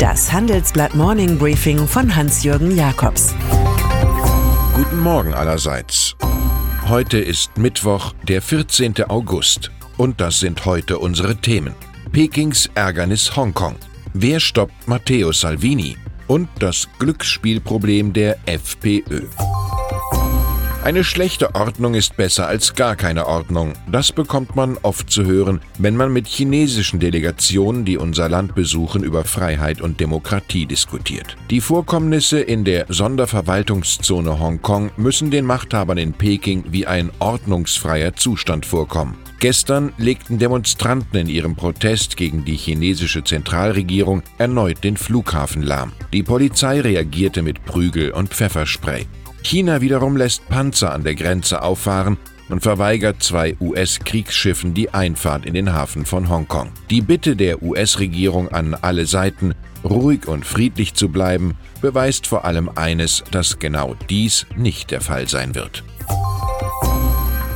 Das Handelsblatt Morning Briefing von Hans-Jürgen Jakobs. Guten Morgen allerseits. Heute ist Mittwoch, der 14. August. Und das sind heute unsere Themen. Pekings Ärgernis Hongkong. Wer stoppt Matteo Salvini? Und das Glücksspielproblem der FPÖ. Eine schlechte Ordnung ist besser als gar keine Ordnung. Das bekommt man oft zu hören, wenn man mit chinesischen Delegationen, die unser Land besuchen, über Freiheit und Demokratie diskutiert. Die Vorkommnisse in der Sonderverwaltungszone Hongkong müssen den Machthabern in Peking wie ein ordnungsfreier Zustand vorkommen. Gestern legten Demonstranten in ihrem Protest gegen die chinesische Zentralregierung erneut den Flughafen lahm. Die Polizei reagierte mit Prügel und Pfefferspray. China wiederum lässt Panzer an der Grenze auffahren und verweigert zwei US-Kriegsschiffen die Einfahrt in den Hafen von Hongkong. Die Bitte der US-Regierung an alle Seiten, ruhig und friedlich zu bleiben, beweist vor allem eines, dass genau dies nicht der Fall sein wird.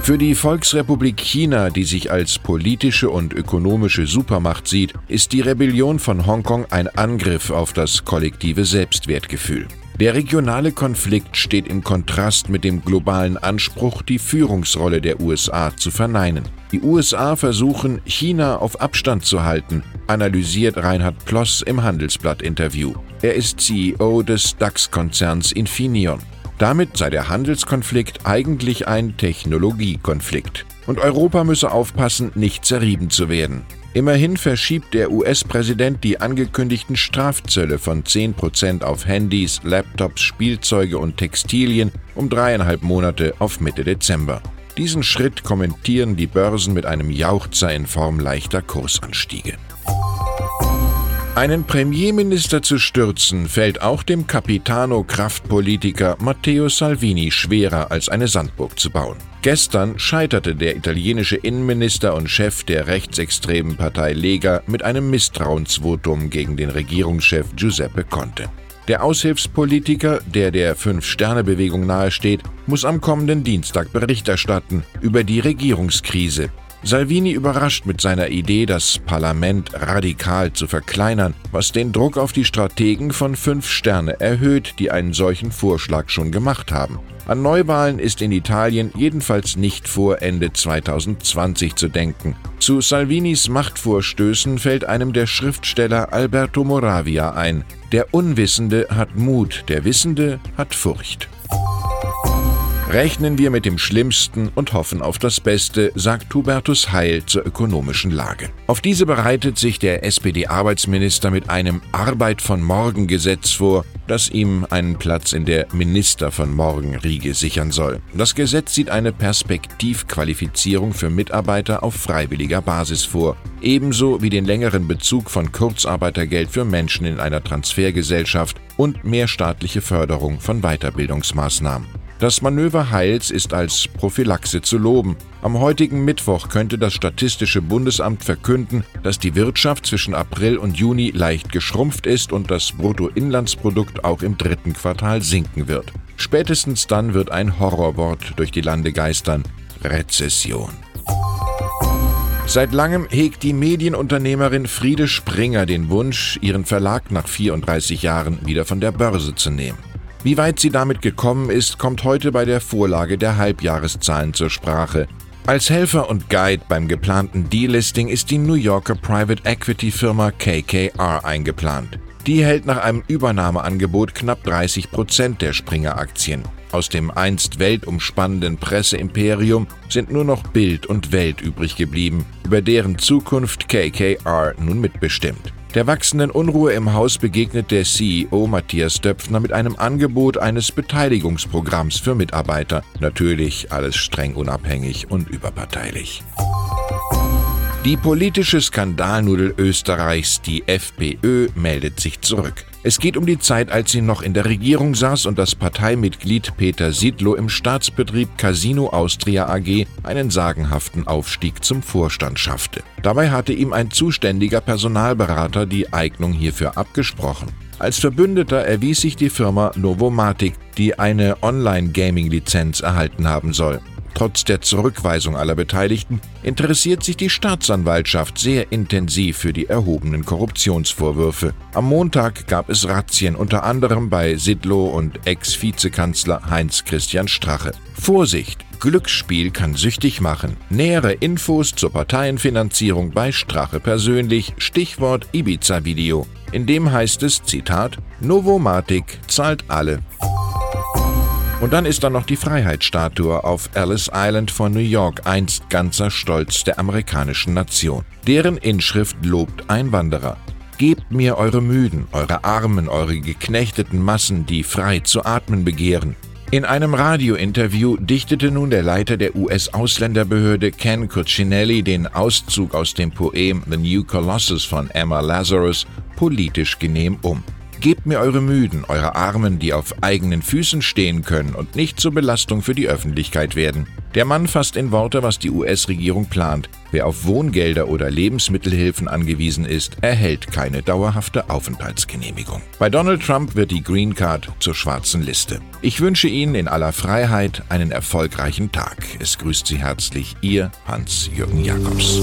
Für die Volksrepublik China, die sich als politische und ökonomische Supermacht sieht, ist die Rebellion von Hongkong ein Angriff auf das kollektive Selbstwertgefühl. Der regionale Konflikt steht im Kontrast mit dem globalen Anspruch, die Führungsrolle der USA zu verneinen. Die USA versuchen, China auf Abstand zu halten, analysiert Reinhard Ploss im Handelsblatt-Interview. Er ist CEO des DAX-Konzerns Infineon. Damit sei der Handelskonflikt eigentlich ein Technologiekonflikt. Und Europa müsse aufpassen, nicht zerrieben zu werden. Immerhin verschiebt der US-Präsident die angekündigten Strafzölle von 10% auf Handys, Laptops, Spielzeuge und Textilien um dreieinhalb Monate auf Mitte Dezember. Diesen Schritt kommentieren die Börsen mit einem Jauchzer in Form leichter Kursanstiege. Einen Premierminister zu stürzen, fällt auch dem Capitano-Kraftpolitiker Matteo Salvini schwerer als eine Sandburg zu bauen. Gestern scheiterte der italienische Innenminister und Chef der rechtsextremen Partei Lega mit einem Misstrauensvotum gegen den Regierungschef Giuseppe Conte. Der Aushilfspolitiker, der der Fünf-Sterne-Bewegung nahesteht, muss am kommenden Dienstag Bericht erstatten über die Regierungskrise, Salvini überrascht mit seiner Idee, das Parlament radikal zu verkleinern, was den Druck auf die Strategen von Fünf Sterne erhöht, die einen solchen Vorschlag schon gemacht haben. An Neuwahlen ist in Italien jedenfalls nicht vor Ende 2020 zu denken. Zu Salvinis Machtvorstößen fällt einem der Schriftsteller Alberto Moravia ein. Der Unwissende hat Mut, der Wissende hat Furcht. Rechnen wir mit dem Schlimmsten und hoffen auf das Beste, sagt Hubertus Heil zur ökonomischen Lage. Auf diese bereitet sich der SPD-Arbeitsminister mit einem Arbeit von Morgen Gesetz vor, das ihm einen Platz in der Minister von Morgen Riege sichern soll. Das Gesetz sieht eine Perspektivqualifizierung für Mitarbeiter auf freiwilliger Basis vor, ebenso wie den längeren Bezug von Kurzarbeitergeld für Menschen in einer Transfergesellschaft und mehr staatliche Förderung von Weiterbildungsmaßnahmen. Das Manöver Heils ist als Prophylaxe zu loben. Am heutigen Mittwoch könnte das Statistische Bundesamt verkünden, dass die Wirtschaft zwischen April und Juni leicht geschrumpft ist und das Bruttoinlandsprodukt auch im dritten Quartal sinken wird. Spätestens dann wird ein Horrorwort durch die Lande geistern. Rezession. Seit langem hegt die Medienunternehmerin Friede Springer den Wunsch, ihren Verlag nach 34 Jahren wieder von der Börse zu nehmen. Wie weit sie damit gekommen ist, kommt heute bei der Vorlage der Halbjahreszahlen zur Sprache. Als Helfer und Guide beim geplanten Delisting ist die New Yorker Private Equity Firma KKR eingeplant. Die hält nach einem Übernahmeangebot knapp 30 Prozent der Springer-Aktien. Aus dem einst weltumspannenden Presseimperium sind nur noch Bild und Welt übrig geblieben, über deren Zukunft KKR nun mitbestimmt. Der wachsenden Unruhe im Haus begegnet der CEO Matthias Döpfner mit einem Angebot eines Beteiligungsprogramms für Mitarbeiter. Natürlich alles streng unabhängig und überparteilich. Die politische Skandalnudel Österreichs, die FPÖ, meldet sich zurück. Es geht um die Zeit, als sie noch in der Regierung saß und das Parteimitglied Peter Sidlow im Staatsbetrieb Casino Austria AG einen sagenhaften Aufstieg zum Vorstand schaffte. Dabei hatte ihm ein zuständiger Personalberater die Eignung hierfür abgesprochen. Als Verbündeter erwies sich die Firma Novomatic, die eine Online-Gaming-Lizenz erhalten haben soll. Trotz der Zurückweisung aller Beteiligten interessiert sich die Staatsanwaltschaft sehr intensiv für die erhobenen Korruptionsvorwürfe. Am Montag gab es Razzien unter anderem bei Sidlow und Ex-Vizekanzler Heinz-Christian Strache. Vorsicht! Glücksspiel kann süchtig machen. Nähere Infos zur Parteienfinanzierung bei Strache persönlich, Stichwort Ibiza-Video. In dem heißt es, Zitat, Novomatic zahlt alle. Und dann ist da noch die Freiheitsstatue auf Ellis Island von New York, einst ganzer Stolz der amerikanischen Nation. Deren Inschrift lobt Einwanderer. Gebt mir eure Müden, eure Armen, eure geknechteten Massen, die frei zu atmen begehren. In einem Radiointerview dichtete nun der Leiter der US-Ausländerbehörde Ken Cuccinelli den Auszug aus dem Poem The New Colossus von Emma Lazarus politisch genehm um. Gebt mir eure Müden, eure Armen, die auf eigenen Füßen stehen können und nicht zur Belastung für die Öffentlichkeit werden. Der Mann fasst in Worte, was die US-Regierung plant. Wer auf Wohngelder oder Lebensmittelhilfen angewiesen ist, erhält keine dauerhafte Aufenthaltsgenehmigung. Bei Donald Trump wird die Green Card zur schwarzen Liste. Ich wünsche Ihnen in aller Freiheit einen erfolgreichen Tag. Es grüßt Sie herzlich Ihr Hans-Jürgen Jakobs.